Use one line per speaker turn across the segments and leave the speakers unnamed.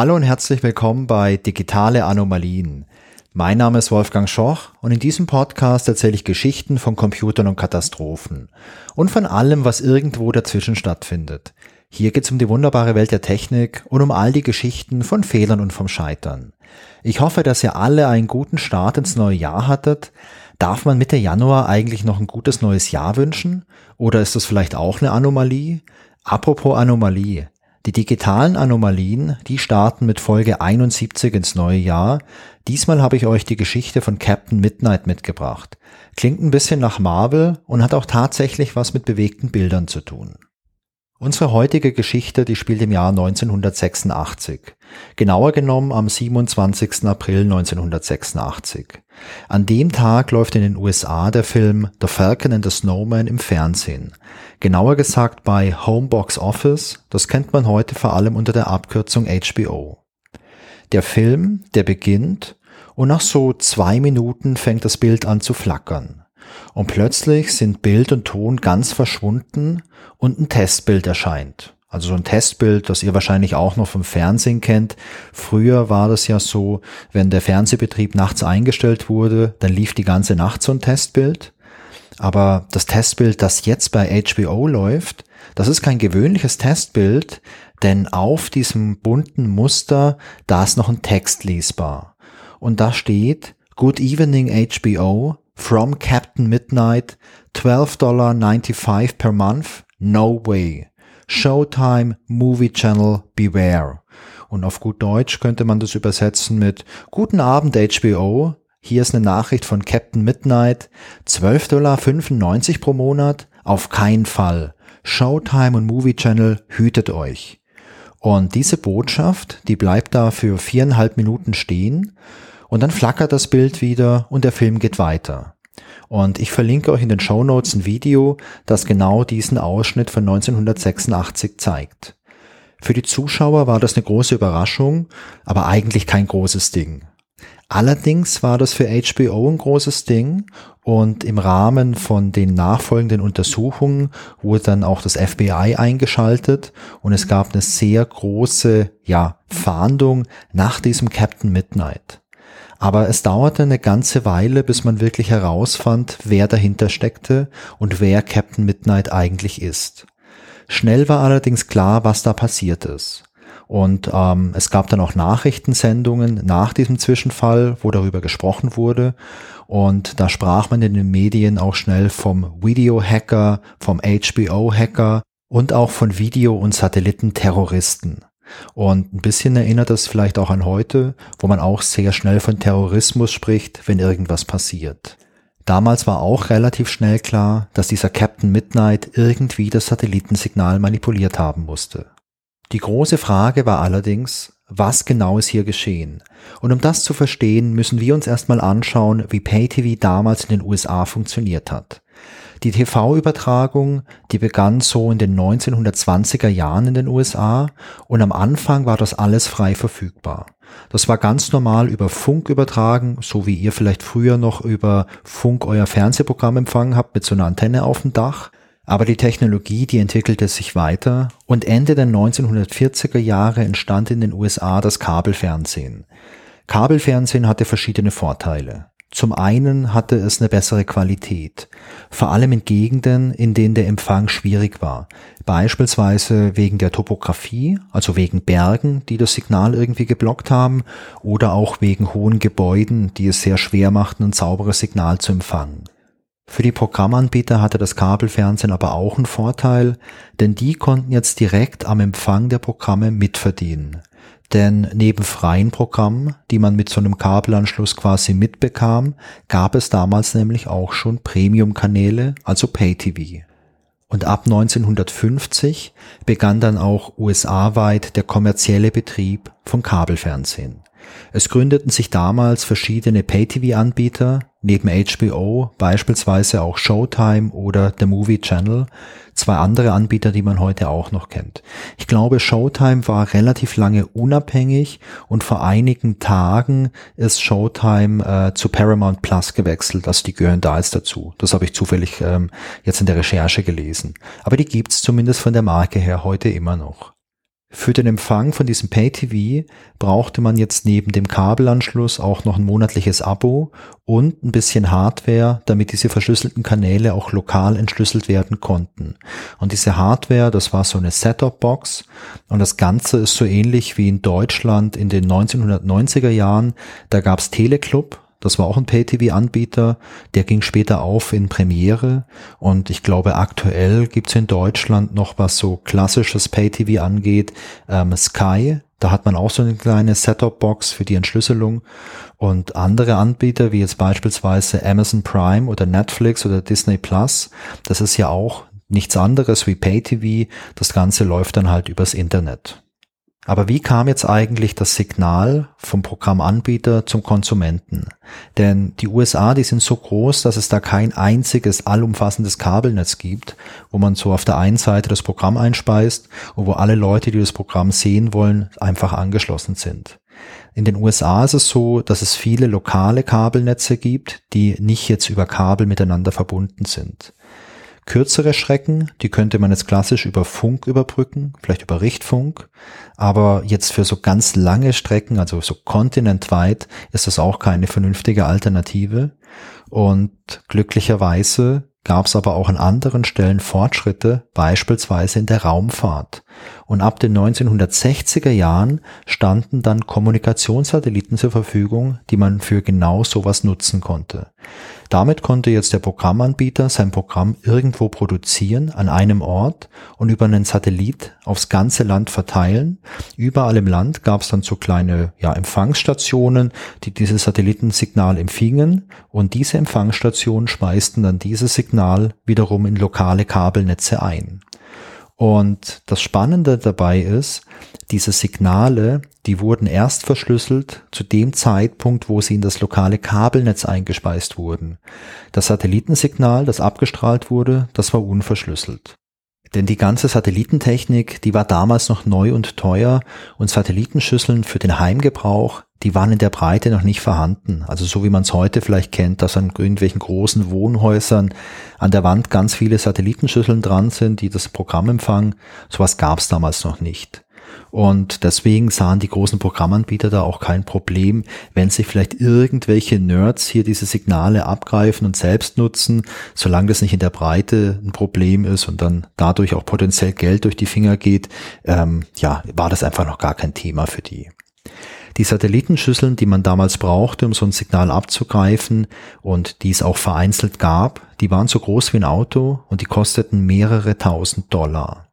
Hallo und herzlich willkommen bei Digitale Anomalien. Mein Name ist Wolfgang Schoch und in diesem Podcast erzähle ich Geschichten von Computern und Katastrophen und von allem, was irgendwo dazwischen stattfindet. Hier geht es um die wunderbare Welt der Technik und um all die Geschichten von Fehlern und vom Scheitern. Ich hoffe, dass ihr alle einen guten Start ins neue Jahr hattet. Darf man Mitte Januar eigentlich noch ein gutes neues Jahr wünschen? Oder ist das vielleicht auch eine Anomalie? Apropos Anomalie. Die digitalen Anomalien, die starten mit Folge 71 ins neue Jahr. Diesmal habe ich euch die Geschichte von Captain Midnight mitgebracht. Klingt ein bisschen nach Marvel und hat auch tatsächlich was mit bewegten Bildern zu tun. Unsere heutige Geschichte, die spielt im Jahr 1986. Genauer genommen am 27. April 1986. An dem Tag läuft in den USA der Film The Falcon and the Snowman im Fernsehen. Genauer gesagt bei Homebox Office, das kennt man heute vor allem unter der Abkürzung HBO. Der Film, der beginnt und nach so zwei Minuten fängt das Bild an zu flackern. Und plötzlich sind Bild und Ton ganz verschwunden und ein Testbild erscheint. Also so ein Testbild, das ihr wahrscheinlich auch noch vom Fernsehen kennt. Früher war das ja so, wenn der Fernsehbetrieb nachts eingestellt wurde, dann lief die ganze Nacht so ein Testbild. Aber das Testbild, das jetzt bei HBO läuft, das ist kein gewöhnliches Testbild, denn auf diesem bunten Muster, da ist noch ein Text lesbar. Und da steht, Good Evening HBO, From Captain Midnight, $12.95 per month? No way. Showtime Movie Channel Beware. Und auf gut Deutsch könnte man das übersetzen mit Guten Abend HBO. Hier ist eine Nachricht von Captain Midnight. 12,95 Dollar pro Monat? Auf keinen Fall. Showtime und Movie Channel hütet euch. Und diese Botschaft, die bleibt da für viereinhalb Minuten stehen und dann flackert das Bild wieder und der Film geht weiter. Und ich verlinke euch in den Show Notes ein Video, das genau diesen Ausschnitt von 1986 zeigt. Für die Zuschauer war das eine große Überraschung, aber eigentlich kein großes Ding. Allerdings war das für HBO ein großes Ding und im Rahmen von den nachfolgenden Untersuchungen wurde dann auch das FBI eingeschaltet und es gab eine sehr große, ja, Fahndung nach diesem Captain Midnight. Aber es dauerte eine ganze Weile, bis man wirklich herausfand, wer dahinter steckte und wer Captain Midnight eigentlich ist. Schnell war allerdings klar, was da passiert ist. Und ähm, es gab dann auch Nachrichtensendungen nach diesem Zwischenfall, wo darüber gesprochen wurde. Und da sprach man in den Medien auch schnell vom Video-Hacker, vom HBO-Hacker und auch von Video- und Satellitenterroristen. Und ein bisschen erinnert das vielleicht auch an heute, wo man auch sehr schnell von Terrorismus spricht, wenn irgendwas passiert. Damals war auch relativ schnell klar, dass dieser Captain Midnight irgendwie das Satellitensignal manipuliert haben musste. Die große Frage war allerdings, was genau ist hier geschehen? Und um das zu verstehen, müssen wir uns erstmal anschauen, wie PayTV damals in den USA funktioniert hat. Die TV-Übertragung, die begann so in den 1920er Jahren in den USA und am Anfang war das alles frei verfügbar. Das war ganz normal über Funk übertragen, so wie ihr vielleicht früher noch über Funk euer Fernsehprogramm empfangen habt mit so einer Antenne auf dem Dach. Aber die Technologie, die entwickelte sich weiter und Ende der 1940er Jahre entstand in den USA das Kabelfernsehen. Kabelfernsehen hatte verschiedene Vorteile. Zum einen hatte es eine bessere Qualität, vor allem in Gegenden, in denen der Empfang schwierig war, beispielsweise wegen der Topografie, also wegen Bergen, die das Signal irgendwie geblockt haben, oder auch wegen hohen Gebäuden, die es sehr schwer machten, ein sauberes Signal zu empfangen. Für die Programmanbieter hatte das Kabelfernsehen aber auch einen Vorteil, denn die konnten jetzt direkt am Empfang der Programme mitverdienen. Denn neben freien Programmen, die man mit so einem Kabelanschluss quasi mitbekam, gab es damals nämlich auch schon Premium-Kanäle, also Pay-TV. Und ab 1950 begann dann auch USA-weit der kommerzielle Betrieb von Kabelfernsehen. Es gründeten sich damals verschiedene Pay-TV-Anbieter, neben HBO beispielsweise auch Showtime oder The Movie Channel, zwei andere Anbieter, die man heute auch noch kennt. Ich glaube, Showtime war relativ lange unabhängig und vor einigen Tagen ist Showtime äh, zu Paramount Plus gewechselt, also die gehören da jetzt dazu. Das habe ich zufällig ähm, jetzt in der Recherche gelesen. Aber die gibt's zumindest von der Marke her heute immer noch. Für den Empfang von diesem Pay-TV brauchte man jetzt neben dem Kabelanschluss auch noch ein monatliches Abo und ein bisschen Hardware, damit diese verschlüsselten Kanäle auch lokal entschlüsselt werden konnten. Und diese Hardware, das war so eine Setup-Box und das Ganze ist so ähnlich wie in Deutschland in den 1990er Jahren. Da gab's Teleclub, das war auch ein Pay-TV-Anbieter. Der ging später auf in Premiere. Und ich glaube, aktuell gibt's in Deutschland noch was so klassisches Pay-TV angeht. Ähm, Sky, da hat man auch so eine kleine Setup-Box für die Entschlüsselung. Und andere Anbieter, wie jetzt beispielsweise Amazon Prime oder Netflix oder Disney Plus, das ist ja auch nichts anderes wie Pay-TV. Das Ganze läuft dann halt übers Internet. Aber wie kam jetzt eigentlich das Signal vom Programmanbieter zum Konsumenten? Denn die USA, die sind so groß, dass es da kein einziges allumfassendes Kabelnetz gibt, wo man so auf der einen Seite das Programm einspeist und wo alle Leute, die das Programm sehen wollen, einfach angeschlossen sind. In den USA ist es so, dass es viele lokale Kabelnetze gibt, die nicht jetzt über Kabel miteinander verbunden sind. Kürzere Strecken, die könnte man jetzt klassisch über Funk überbrücken, vielleicht über Richtfunk, aber jetzt für so ganz lange Strecken, also so kontinentweit, ist das auch keine vernünftige Alternative. Und glücklicherweise gab es aber auch an anderen Stellen Fortschritte, beispielsweise in der Raumfahrt. Und ab den 1960er Jahren standen dann Kommunikationssatelliten zur Verfügung, die man für genau sowas nutzen konnte. Damit konnte jetzt der Programmanbieter sein Programm irgendwo produzieren an einem Ort und über einen Satellit aufs ganze Land verteilen. Überall im Land gab es dann so kleine ja, Empfangsstationen, die dieses Satellitensignal empfingen und diese Empfangsstationen speisten dann dieses Signal wiederum in lokale Kabelnetze ein. Und das Spannende dabei ist, diese Signale, die wurden erst verschlüsselt zu dem Zeitpunkt, wo sie in das lokale Kabelnetz eingespeist wurden. Das Satellitensignal, das abgestrahlt wurde, das war unverschlüsselt. Denn die ganze Satellitentechnik, die war damals noch neu und teuer und Satellitenschüsseln für den Heimgebrauch, die waren in der Breite noch nicht vorhanden. Also so wie man es heute vielleicht kennt, dass an irgendwelchen großen Wohnhäusern an der Wand ganz viele Satellitenschüsseln dran sind, die das Programm empfangen. Sowas gab es damals noch nicht. Und deswegen sahen die großen Programmanbieter da auch kein Problem, wenn sich vielleicht irgendwelche Nerds hier diese Signale abgreifen und selbst nutzen, solange das nicht in der Breite ein Problem ist und dann dadurch auch potenziell Geld durch die Finger geht, ähm, ja, war das einfach noch gar kein Thema für die. Die Satellitenschüsseln, die man damals brauchte, um so ein Signal abzugreifen und die es auch vereinzelt gab, die waren so groß wie ein Auto und die kosteten mehrere tausend Dollar.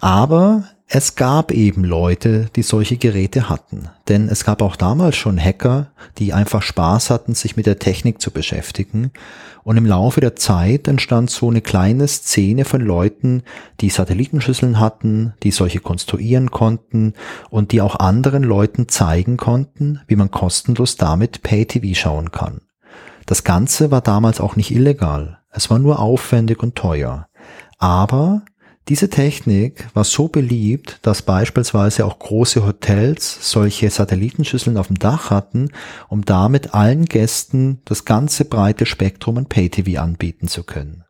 Aber es gab eben Leute, die solche Geräte hatten. Denn es gab auch damals schon Hacker, die einfach Spaß hatten, sich mit der Technik zu beschäftigen. Und im Laufe der Zeit entstand so eine kleine Szene von Leuten, die Satellitenschüsseln hatten, die solche konstruieren konnten und die auch anderen Leuten zeigen konnten, wie man kostenlos damit Pay-TV schauen kann. Das Ganze war damals auch nicht illegal. Es war nur aufwendig und teuer. Aber diese Technik war so beliebt, dass beispielsweise auch große Hotels solche Satellitenschüsseln auf dem Dach hatten, um damit allen Gästen das ganze breite Spektrum an Pay-TV anbieten zu können.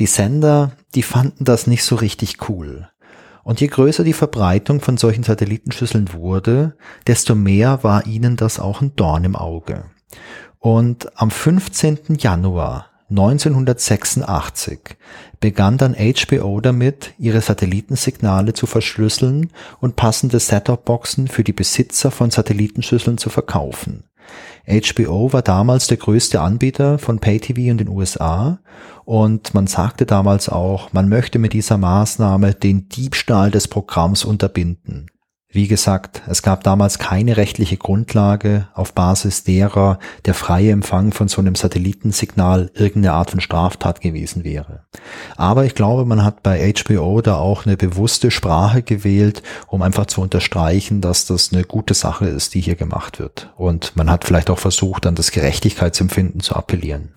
Die Sender, die fanden das nicht so richtig cool. Und je größer die Verbreitung von solchen Satellitenschüsseln wurde, desto mehr war ihnen das auch ein Dorn im Auge. Und am 15. Januar 1986 begann dann HBO damit, ihre Satellitensignale zu verschlüsseln und passende Set-Top-Boxen für die Besitzer von Satellitenschüsseln zu verkaufen. HBO war damals der größte Anbieter von Pay-TV in den USA und man sagte damals auch, man möchte mit dieser Maßnahme den Diebstahl des Programms unterbinden. Wie gesagt, es gab damals keine rechtliche Grundlage, auf Basis derer der freie Empfang von so einem Satellitensignal irgendeine Art von Straftat gewesen wäre. Aber ich glaube, man hat bei HBO da auch eine bewusste Sprache gewählt, um einfach zu unterstreichen, dass das eine gute Sache ist, die hier gemacht wird. Und man hat vielleicht auch versucht, an das Gerechtigkeitsempfinden zu appellieren.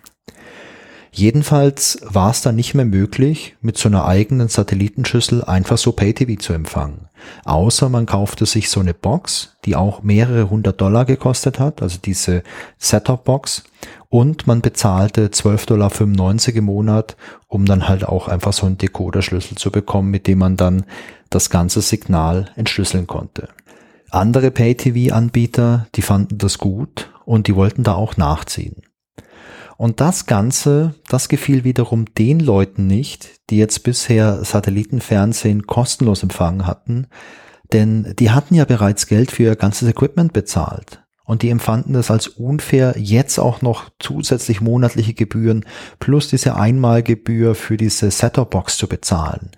Jedenfalls war es dann nicht mehr möglich, mit so einer eigenen Satellitenschüssel einfach so Pay-TV zu empfangen. Außer man kaufte sich so eine Box, die auch mehrere hundert Dollar gekostet hat, also diese Setup-Box. Und man bezahlte 12,95 Dollar im Monat, um dann halt auch einfach so einen Decoder-Schlüssel zu bekommen, mit dem man dann das ganze Signal entschlüsseln konnte. Andere Pay-TV-Anbieter, die fanden das gut und die wollten da auch nachziehen. Und das Ganze, das gefiel wiederum den Leuten nicht, die jetzt bisher Satellitenfernsehen kostenlos empfangen hatten, denn die hatten ja bereits Geld für ihr ganzes Equipment bezahlt. Und die empfanden das als unfair, jetzt auch noch zusätzlich monatliche Gebühren plus diese Einmalgebühr für diese Set-Top-Box zu bezahlen.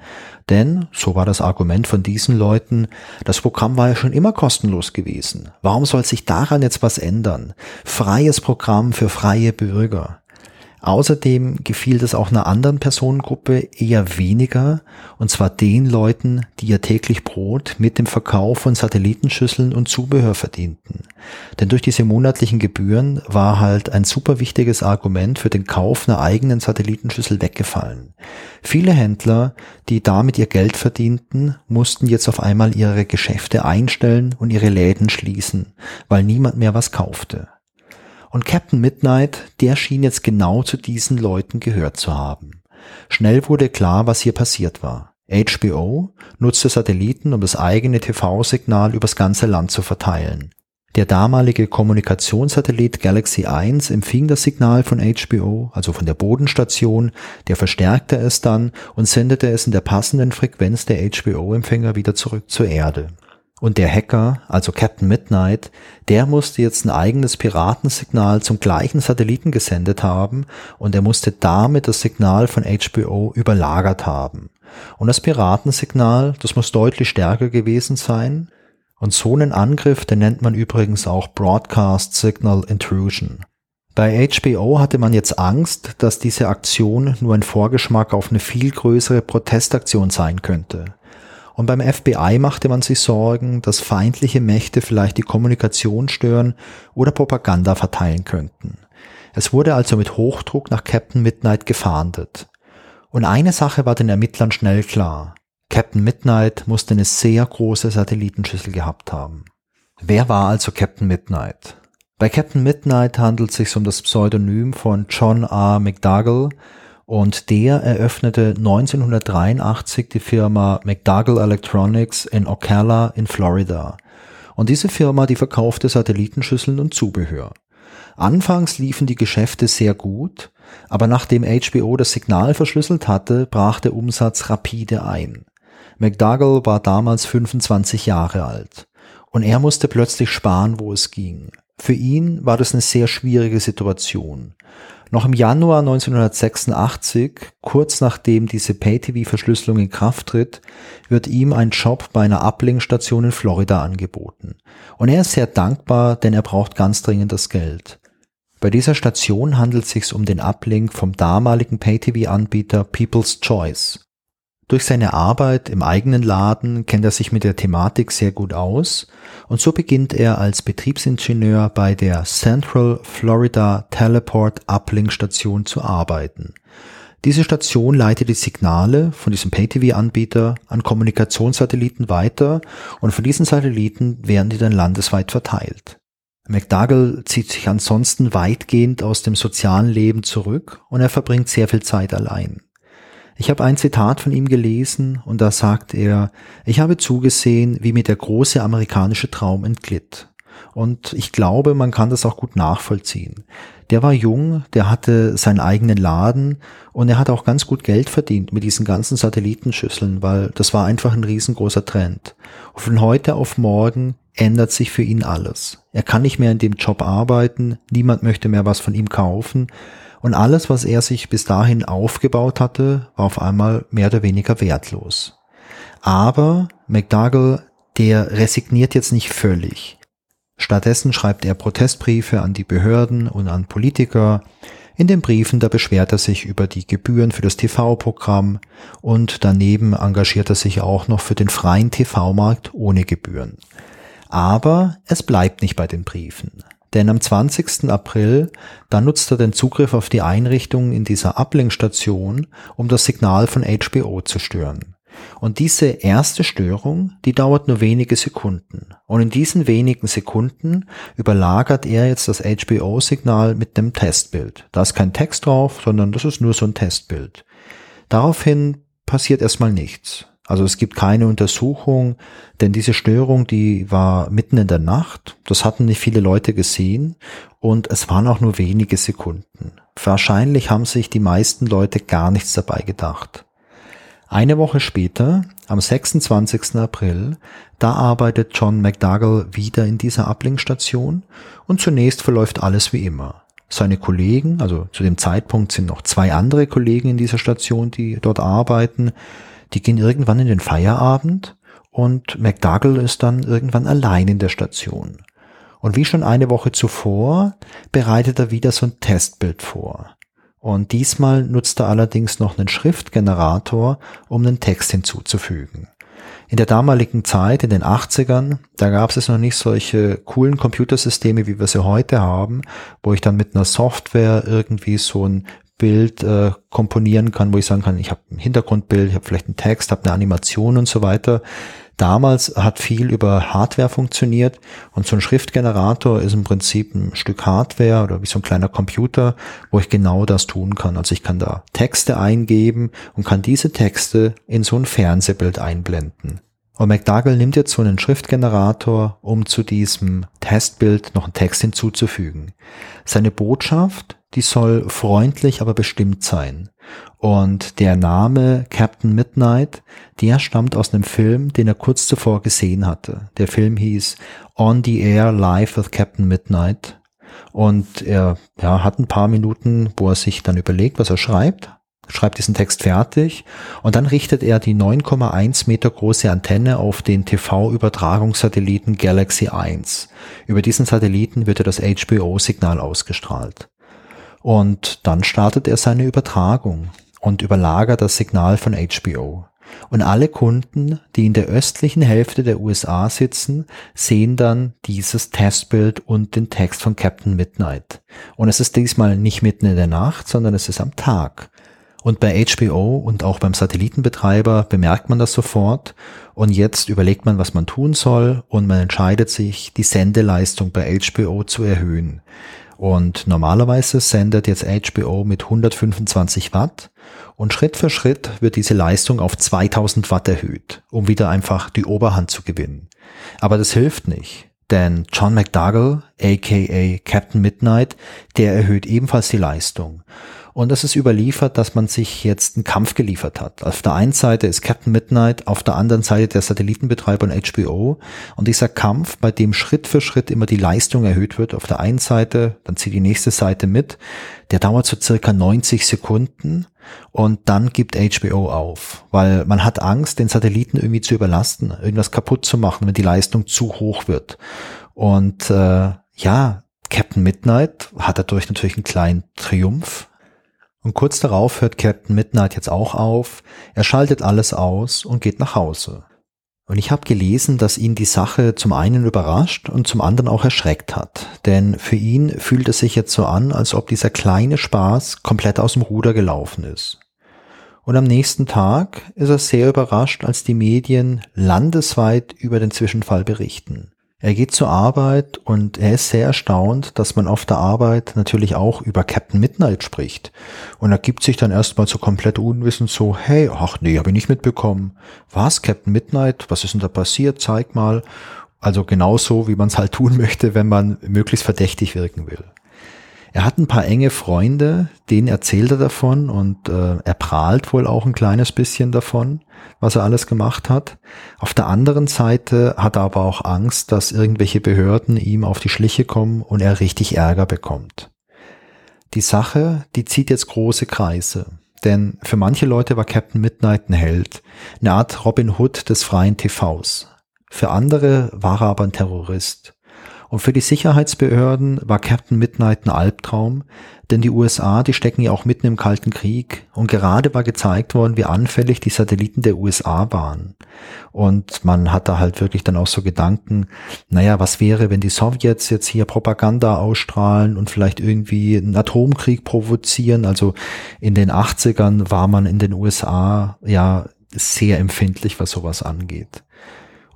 Denn, so war das Argument von diesen Leuten, das Programm war ja schon immer kostenlos gewesen. Warum soll sich daran jetzt was ändern? Freies Programm für freie Bürger. Außerdem gefiel das auch einer anderen Personengruppe eher weniger, und zwar den Leuten, die ihr täglich Brot mit dem Verkauf von Satellitenschüsseln und Zubehör verdienten. Denn durch diese monatlichen Gebühren war halt ein super wichtiges Argument für den Kauf einer eigenen Satellitenschüssel weggefallen. Viele Händler, die damit ihr Geld verdienten, mussten jetzt auf einmal ihre Geschäfte einstellen und ihre Läden schließen, weil niemand mehr was kaufte. Und Captain Midnight, der schien jetzt genau zu diesen Leuten gehört zu haben. Schnell wurde klar, was hier passiert war. HBO nutzte Satelliten, um das eigene TV-Signal übers ganze Land zu verteilen. Der damalige Kommunikationssatellit Galaxy 1 empfing das Signal von HBO, also von der Bodenstation, der verstärkte es dann und sendete es in der passenden Frequenz der HBO-Empfänger wieder zurück zur Erde. Und der Hacker, also Captain Midnight, der musste jetzt ein eigenes Piratensignal zum gleichen Satelliten gesendet haben und er musste damit das Signal von HBO überlagert haben. Und das Piratensignal, das muss deutlich stärker gewesen sein. Und so einen Angriff, den nennt man übrigens auch Broadcast Signal Intrusion. Bei HBO hatte man jetzt Angst, dass diese Aktion nur ein Vorgeschmack auf eine viel größere Protestaktion sein könnte. Und beim FBI machte man sich Sorgen, dass feindliche Mächte vielleicht die Kommunikation stören oder Propaganda verteilen könnten. Es wurde also mit Hochdruck nach Captain Midnight gefahndet. Und eine Sache war den Ermittlern schnell klar. Captain Midnight musste eine sehr große Satellitenschüssel gehabt haben. Wer war also Captain Midnight? Bei Captain Midnight handelt es sich um das Pseudonym von John R. McDougall, und der eröffnete 1983 die Firma McDougall Electronics in Ocala in Florida. Und diese Firma, die verkaufte Satellitenschüsseln und Zubehör. Anfangs liefen die Geschäfte sehr gut, aber nachdem HBO das Signal verschlüsselt hatte, brach der Umsatz rapide ein. McDougall war damals 25 Jahre alt und er musste plötzlich sparen, wo es ging. Für ihn war das eine sehr schwierige Situation. Noch im Januar 1986, kurz nachdem diese Pay-TV-Verschlüsselung in Kraft tritt, wird ihm ein Job bei einer Uplink-Station in Florida angeboten. Und er ist sehr dankbar, denn er braucht ganz dringend das Geld. Bei dieser Station handelt es sich um den Uplink vom damaligen Pay-TV-Anbieter People's Choice. Durch seine Arbeit im eigenen Laden kennt er sich mit der Thematik sehr gut aus und so beginnt er als Betriebsingenieur bei der Central Florida Teleport Uplink Station zu arbeiten. Diese Station leitet die Signale von diesem Pay-TV-Anbieter an Kommunikationssatelliten weiter und von diesen Satelliten werden die dann landesweit verteilt. McDougall zieht sich ansonsten weitgehend aus dem sozialen Leben zurück und er verbringt sehr viel Zeit allein. Ich habe ein Zitat von ihm gelesen und da sagt er, ich habe zugesehen, wie mir der große amerikanische Traum entglitt. Und ich glaube, man kann das auch gut nachvollziehen. Der war jung, der hatte seinen eigenen Laden und er hat auch ganz gut Geld verdient mit diesen ganzen Satellitenschüsseln, weil das war einfach ein riesengroßer Trend. Und von heute auf morgen ändert sich für ihn alles. Er kann nicht mehr in dem Job arbeiten, niemand möchte mehr was von ihm kaufen und alles, was er sich bis dahin aufgebaut hatte, war auf einmal mehr oder weniger wertlos. Aber McDougall, der resigniert jetzt nicht völlig. Stattdessen schreibt er Protestbriefe an die Behörden und an Politiker. In den Briefen, da beschwert er sich über die Gebühren für das TV-Programm und daneben engagiert er sich auch noch für den freien TV-Markt ohne Gebühren. Aber es bleibt nicht bei den Briefen. Denn am 20. April, da nutzt er den Zugriff auf die Einrichtung in dieser Ablenkstation, um das Signal von HBO zu stören. Und diese erste Störung, die dauert nur wenige Sekunden. Und in diesen wenigen Sekunden überlagert er jetzt das HBO-Signal mit dem Testbild. Da ist kein Text drauf, sondern das ist nur so ein Testbild. Daraufhin passiert erstmal nichts. Also es gibt keine Untersuchung, denn diese Störung, die war mitten in der Nacht. Das hatten nicht viele Leute gesehen und es waren auch nur wenige Sekunden. Wahrscheinlich haben sich die meisten Leute gar nichts dabei gedacht. Eine Woche später, am 26. April, da arbeitet John McDougall wieder in dieser Ablinkstation und zunächst verläuft alles wie immer. Seine Kollegen, also zu dem Zeitpunkt sind noch zwei andere Kollegen in dieser Station, die dort arbeiten, die gehen irgendwann in den Feierabend und McDougall ist dann irgendwann allein in der Station. Und wie schon eine Woche zuvor bereitet er wieder so ein Testbild vor. Und diesmal nutzt er allerdings noch einen Schriftgenerator, um einen Text hinzuzufügen. In der damaligen Zeit, in den 80ern, da gab es noch nicht solche coolen Computersysteme, wie wir sie heute haben, wo ich dann mit einer Software irgendwie so ein Bild äh, komponieren kann, wo ich sagen kann, ich habe ein Hintergrundbild, ich habe vielleicht einen Text, habe eine Animation und so weiter. Damals hat viel über Hardware funktioniert und so ein Schriftgenerator ist im Prinzip ein Stück Hardware oder wie so ein kleiner Computer, wo ich genau das tun kann. Also ich kann da Texte eingeben und kann diese Texte in so ein Fernsehbild einblenden. Und McDougall nimmt jetzt so einen Schriftgenerator, um zu diesem Testbild noch einen Text hinzuzufügen. Seine Botschaft die soll freundlich, aber bestimmt sein. Und der Name Captain Midnight, der stammt aus einem Film, den er kurz zuvor gesehen hatte. Der Film hieß On the Air Live with Captain Midnight. Und er ja, hat ein paar Minuten, wo er sich dann überlegt, was er schreibt, schreibt diesen Text fertig und dann richtet er die 9,1 Meter große Antenne auf den TV-Übertragungssatelliten Galaxy 1. Über diesen Satelliten wird er das HBO-Signal ausgestrahlt. Und dann startet er seine Übertragung und überlagert das Signal von HBO. Und alle Kunden, die in der östlichen Hälfte der USA sitzen, sehen dann dieses Testbild und den Text von Captain Midnight. Und es ist diesmal nicht mitten in der Nacht, sondern es ist am Tag. Und bei HBO und auch beim Satellitenbetreiber bemerkt man das sofort. Und jetzt überlegt man, was man tun soll. Und man entscheidet sich, die Sendeleistung bei HBO zu erhöhen. Und normalerweise sendet jetzt HBO mit 125 Watt und Schritt für Schritt wird diese Leistung auf 2000 Watt erhöht, um wieder einfach die Oberhand zu gewinnen. Aber das hilft nicht, denn John McDougall, aka Captain Midnight, der erhöht ebenfalls die Leistung. Und es ist überliefert, dass man sich jetzt einen Kampf geliefert hat. Auf der einen Seite ist Captain Midnight, auf der anderen Seite der Satellitenbetreiber und HBO. Und dieser Kampf, bei dem Schritt für Schritt immer die Leistung erhöht wird, auf der einen Seite, dann zieht die nächste Seite mit, der dauert so circa 90 Sekunden und dann gibt HBO auf, weil man hat Angst, den Satelliten irgendwie zu überlasten, irgendwas kaputt zu machen, wenn die Leistung zu hoch wird. Und äh, ja, Captain Midnight hat dadurch natürlich einen kleinen Triumph und kurz darauf hört Captain Midnight jetzt auch auf, er schaltet alles aus und geht nach Hause. Und ich habe gelesen, dass ihn die Sache zum einen überrascht und zum anderen auch erschreckt hat. Denn für ihn fühlt es sich jetzt so an, als ob dieser kleine Spaß komplett aus dem Ruder gelaufen ist. Und am nächsten Tag ist er sehr überrascht, als die Medien landesweit über den Zwischenfall berichten. Er geht zur Arbeit und er ist sehr erstaunt, dass man auf der Arbeit natürlich auch über Captain Midnight spricht. Und er gibt sich dann erstmal so komplett unwissend so, hey, ach nee, habe ich nicht mitbekommen. Was, Captain Midnight? Was ist denn da passiert? Zeig mal. Also genauso, wie man es halt tun möchte, wenn man möglichst verdächtig wirken will. Er hat ein paar enge Freunde, denen erzählt er davon und äh, er prahlt wohl auch ein kleines bisschen davon, was er alles gemacht hat. Auf der anderen Seite hat er aber auch Angst, dass irgendwelche Behörden ihm auf die Schliche kommen und er richtig Ärger bekommt. Die Sache, die zieht jetzt große Kreise. Denn für manche Leute war Captain Midnight ein Held, eine Art Robin Hood des freien TVs. Für andere war er aber ein Terrorist. Und für die Sicherheitsbehörden war Captain Midnight ein Albtraum, denn die USA, die stecken ja auch mitten im Kalten Krieg und gerade war gezeigt worden, wie anfällig die Satelliten der USA waren. Und man hat da halt wirklich dann auch so Gedanken, naja, was wäre, wenn die Sowjets jetzt hier Propaganda ausstrahlen und vielleicht irgendwie einen Atomkrieg provozieren? Also in den 80ern war man in den USA ja sehr empfindlich, was sowas angeht.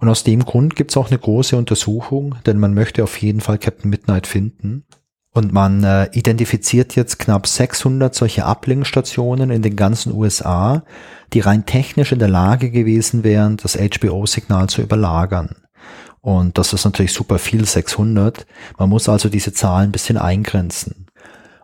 Und aus dem Grund gibt es auch eine große Untersuchung, denn man möchte auf jeden Fall Captain Midnight finden. Und man äh, identifiziert jetzt knapp 600 solche Uplink-Stationen in den ganzen USA, die rein technisch in der Lage gewesen wären, das HBO-Signal zu überlagern. Und das ist natürlich super viel, 600. Man muss also diese Zahlen ein bisschen eingrenzen.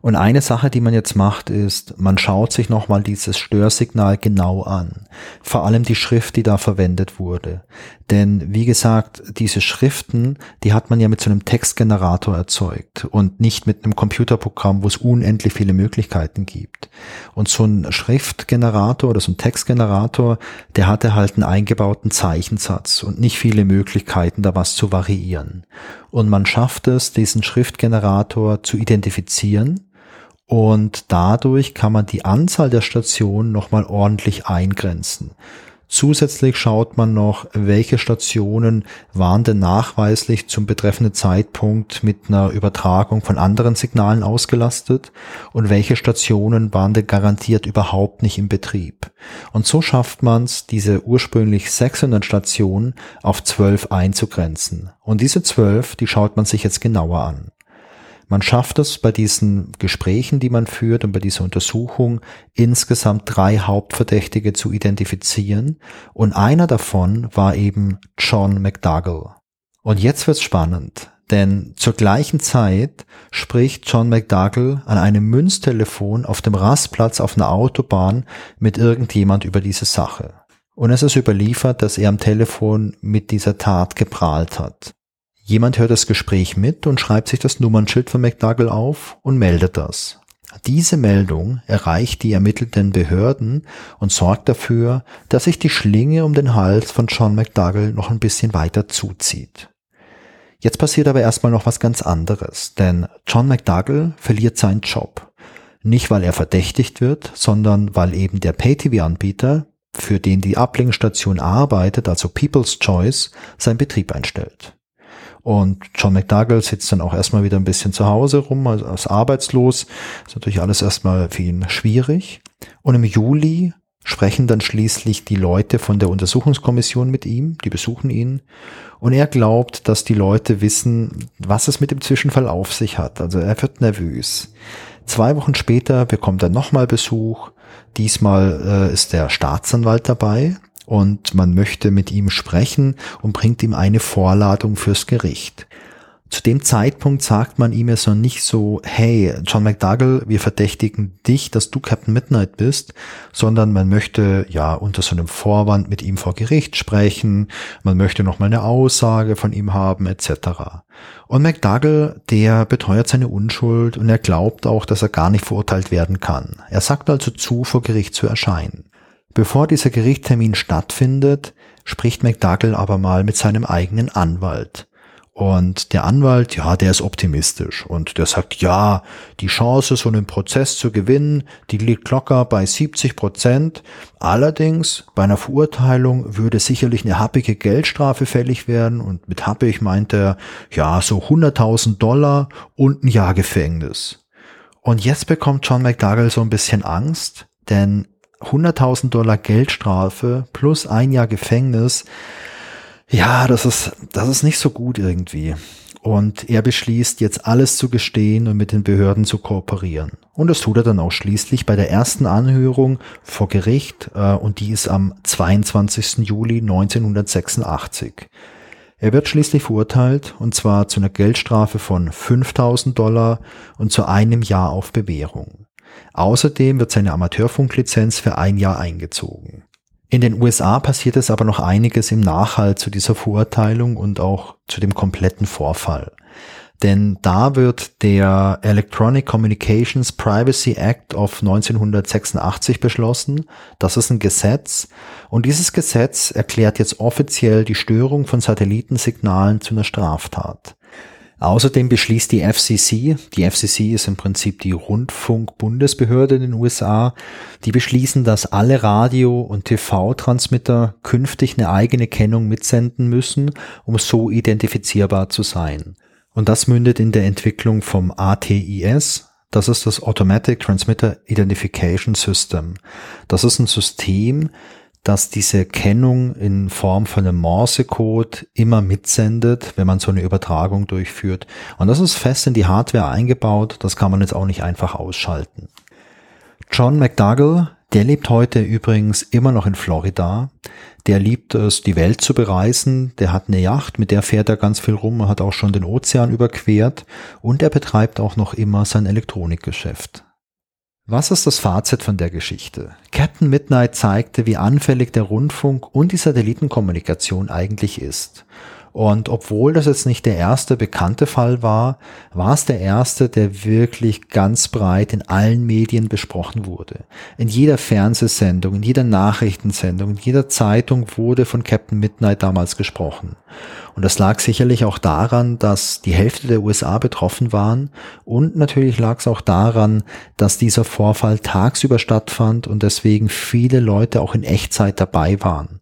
Und eine Sache, die man jetzt macht, ist, man schaut sich nochmal dieses Störsignal genau an. Vor allem die Schrift, die da verwendet wurde. Denn wie gesagt, diese Schriften, die hat man ja mit so einem Textgenerator erzeugt und nicht mit einem Computerprogramm, wo es unendlich viele Möglichkeiten gibt. Und so ein Schriftgenerator oder so ein Textgenerator, der hatte halt einen eingebauten Zeichensatz und nicht viele Möglichkeiten, da was zu variieren. Und man schafft es, diesen Schriftgenerator zu identifizieren und dadurch kann man die Anzahl der Stationen nochmal ordentlich eingrenzen. Zusätzlich schaut man noch, welche Stationen waren denn nachweislich zum betreffenden Zeitpunkt mit einer Übertragung von anderen Signalen ausgelastet und welche Stationen waren denn garantiert überhaupt nicht im Betrieb. Und so schafft man es, diese ursprünglich 600 Stationen auf 12 einzugrenzen. Und diese 12, die schaut man sich jetzt genauer an. Man schafft es bei diesen Gesprächen, die man führt und bei dieser Untersuchung insgesamt drei Hauptverdächtige zu identifizieren und einer davon war eben John McDougall. Und jetzt wird's spannend, denn zur gleichen Zeit spricht John McDougall an einem Münztelefon auf dem Rastplatz auf einer Autobahn mit irgendjemand über diese Sache. Und es ist überliefert, dass er am Telefon mit dieser Tat geprahlt hat. Jemand hört das Gespräch mit und schreibt sich das Nummernschild von McDougall auf und meldet das. Diese Meldung erreicht die ermittelnden Behörden und sorgt dafür, dass sich die Schlinge um den Hals von John McDougall noch ein bisschen weiter zuzieht. Jetzt passiert aber erstmal noch was ganz anderes, denn John McDougall verliert seinen Job. Nicht weil er verdächtigt wird, sondern weil eben der Pay-TV-Anbieter, für den die Ablinkstation arbeitet, also People's Choice, seinen Betrieb einstellt. Und John McDougall sitzt dann auch erstmal wieder ein bisschen zu Hause rum, also als arbeitslos. ist natürlich alles erstmal für ihn schwierig. Und im Juli sprechen dann schließlich die Leute von der Untersuchungskommission mit ihm, die besuchen ihn. Und er glaubt, dass die Leute wissen, was es mit dem Zwischenfall auf sich hat. Also er wird nervös. Zwei Wochen später bekommt er nochmal Besuch. Diesmal äh, ist der Staatsanwalt dabei, und man möchte mit ihm sprechen und bringt ihm eine Vorladung fürs Gericht. Zu dem Zeitpunkt sagt man ihm es noch nicht so, hey, John McDougall, wir verdächtigen dich, dass du Captain Midnight bist, sondern man möchte ja unter so einem Vorwand mit ihm vor Gericht sprechen, man möchte noch mal eine Aussage von ihm haben, etc. Und McDougall, der beteuert seine Unschuld und er glaubt auch, dass er gar nicht verurteilt werden kann. Er sagt also zu, vor Gericht zu erscheinen. Bevor dieser Gerichtstermin stattfindet, spricht McDougall aber mal mit seinem eigenen Anwalt. Und der Anwalt, ja, der ist optimistisch und der sagt, ja, die Chance, so einen Prozess zu gewinnen, die liegt locker bei 70 Prozent. Allerdings, bei einer Verurteilung würde sicherlich eine happige Geldstrafe fällig werden und mit happig meint er, ja, so 100.000 Dollar und ein Jahr Gefängnis. Und jetzt bekommt John McDougall so ein bisschen Angst, denn 100.000 Dollar Geldstrafe plus ein Jahr Gefängnis, ja, das ist, das ist nicht so gut irgendwie. Und er beschließt jetzt alles zu gestehen und mit den Behörden zu kooperieren. Und das tut er dann auch schließlich bei der ersten Anhörung vor Gericht äh, und die ist am 22. Juli 1986. Er wird schließlich verurteilt und zwar zu einer Geldstrafe von 5000 Dollar und zu einem Jahr auf Bewährung. Außerdem wird seine Amateurfunklizenz für ein Jahr eingezogen. In den USA passiert es aber noch einiges im Nachhalt zu dieser Verurteilung und auch zu dem kompletten Vorfall. Denn da wird der Electronic Communications Privacy Act of 1986 beschlossen. Das ist ein Gesetz. Und dieses Gesetz erklärt jetzt offiziell die Störung von Satellitensignalen zu einer Straftat. Außerdem beschließt die FCC, die FCC ist im Prinzip die Rundfunkbundesbehörde in den USA, die beschließen, dass alle Radio- und TV-Transmitter künftig eine eigene Kennung mitsenden müssen, um so identifizierbar zu sein. Und das mündet in der Entwicklung vom ATIS, das ist das Automatic Transmitter Identification System. Das ist ein System, dass diese Kennung in Form von einem Morse-Code immer mitsendet, wenn man so eine Übertragung durchführt. Und das ist fest in die Hardware eingebaut, das kann man jetzt auch nicht einfach ausschalten. John McDougall, der lebt heute übrigens immer noch in Florida. Der liebt es, die Welt zu bereisen. Der hat eine Yacht, mit der fährt er ganz viel rum. Hat auch schon den Ozean überquert. Und er betreibt auch noch immer sein Elektronikgeschäft. Was ist das Fazit von der Geschichte? Captain Midnight zeigte, wie anfällig der Rundfunk und die Satellitenkommunikation eigentlich ist. Und obwohl das jetzt nicht der erste bekannte Fall war, war es der erste, der wirklich ganz breit in allen Medien besprochen wurde. In jeder Fernsehsendung, in jeder Nachrichtensendung, in jeder Zeitung wurde von Captain Midnight damals gesprochen. Und das lag sicherlich auch daran, dass die Hälfte der USA betroffen waren und natürlich lag es auch daran, dass dieser Vorfall tagsüber stattfand und deswegen viele Leute auch in Echtzeit dabei waren.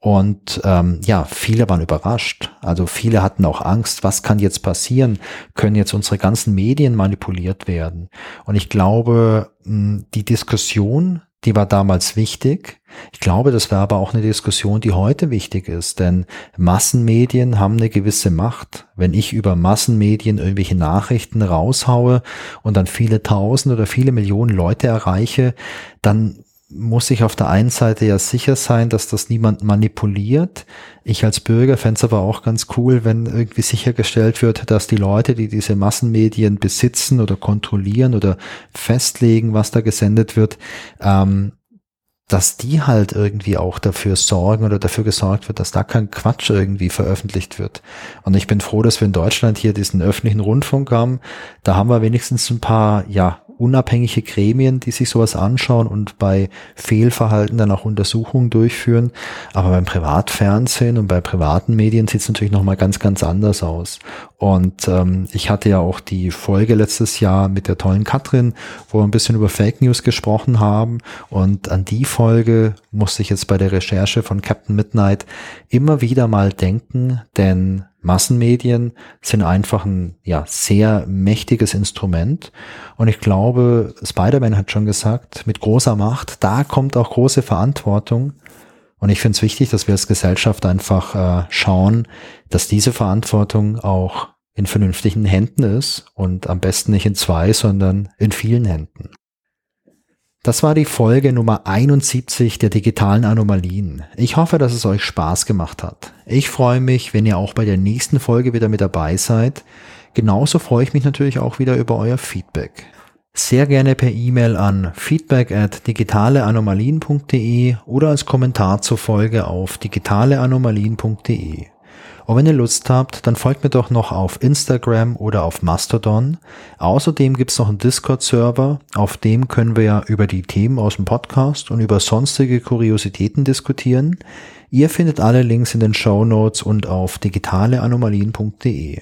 Und ähm, ja, viele waren überrascht. Also viele hatten auch Angst, was kann jetzt passieren? Können jetzt unsere ganzen Medien manipuliert werden? Und ich glaube, die Diskussion, die war damals wichtig. Ich glaube, das wäre aber auch eine Diskussion, die heute wichtig ist, denn Massenmedien haben eine gewisse Macht. Wenn ich über Massenmedien irgendwelche Nachrichten raushaue und dann viele tausend oder viele Millionen Leute erreiche, dann muss ich auf der einen Seite ja sicher sein, dass das niemand manipuliert. Ich als Bürger fände es aber auch ganz cool, wenn irgendwie sichergestellt wird, dass die Leute, die diese Massenmedien besitzen oder kontrollieren oder festlegen, was da gesendet wird, ähm, dass die halt irgendwie auch dafür sorgen oder dafür gesorgt wird, dass da kein Quatsch irgendwie veröffentlicht wird. Und ich bin froh, dass wir in Deutschland hier diesen öffentlichen Rundfunk haben. Da haben wir wenigstens ein paar, ja, unabhängige Gremien, die sich sowas anschauen und bei Fehlverhalten dann auch Untersuchungen durchführen. Aber beim Privatfernsehen und bei privaten Medien sieht es natürlich nochmal ganz, ganz anders aus. Und ähm, ich hatte ja auch die Folge letztes Jahr mit der tollen Katrin, wo wir ein bisschen über Fake News gesprochen haben. Und an die Folge musste ich jetzt bei der Recherche von Captain Midnight immer wieder mal denken, denn Massenmedien sind einfach ein ja, sehr mächtiges Instrument. Und ich glaube, Spider-Man hat schon gesagt, mit großer Macht, da kommt auch große Verantwortung. Und ich finde es wichtig, dass wir als Gesellschaft einfach äh, schauen, dass diese Verantwortung auch in vernünftigen Händen ist und am besten nicht in zwei, sondern in vielen Händen. Das war die Folge Nummer 71 der digitalen Anomalien. Ich hoffe, dass es euch Spaß gemacht hat. Ich freue mich, wenn ihr auch bei der nächsten Folge wieder mit dabei seid. Genauso freue ich mich natürlich auch wieder über euer Feedback. Sehr gerne per E-Mail an feedback at digitaleanomalien.de oder als Kommentar zur Folge auf digitaleanomalien.de. Und wenn ihr Lust habt, dann folgt mir doch noch auf Instagram oder auf Mastodon. Außerdem gibt's noch einen Discord-Server, auf dem können wir ja über die Themen aus dem Podcast und über sonstige Kuriositäten diskutieren. Ihr findet alle Links in den Show Notes und auf digitaleanomalien.de.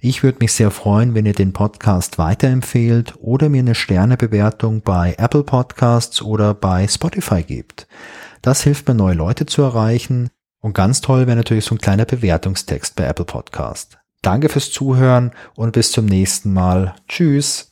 Ich würde mich sehr freuen, wenn ihr den Podcast weiterempfehlt oder mir eine Sternebewertung bei Apple Podcasts oder bei Spotify gebt. Das hilft mir, neue Leute zu erreichen und ganz toll wäre natürlich so ein kleiner Bewertungstext bei Apple Podcast. Danke fürs Zuhören und bis zum nächsten Mal. Tschüss.